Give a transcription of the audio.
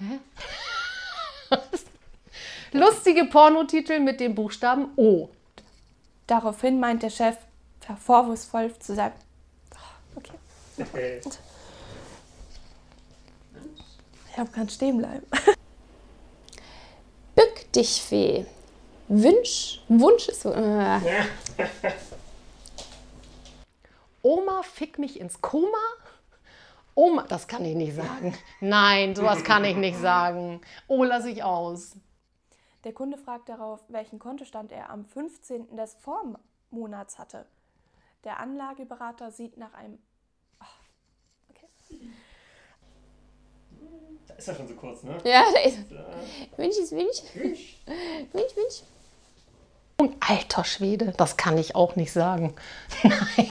Lustige Pornotitel mit dem Buchstaben O. Daraufhin meint der Chef vorwurfsvoll zu sagen, oh, okay. Ich habe kann stehen bleiben. Bück dich, Fee. Wünsch, Wunsch ist so. Äh. Oma fick mich ins Koma? Oma, das kann ich nicht sagen. Nein, sowas kann ich nicht sagen. Oh, lasse ich aus. Der Kunde fragt darauf, welchen Kontostand er am 15. des Vormonats hatte. Der Anlageberater sieht nach einem. Oh, okay. Da ist er schon so kurz, ne? Ja, da ist. Wünsch ist Wünsch. Wünsch, Wünsch. Und alter Schwede, das kann ich auch nicht sagen. Nein.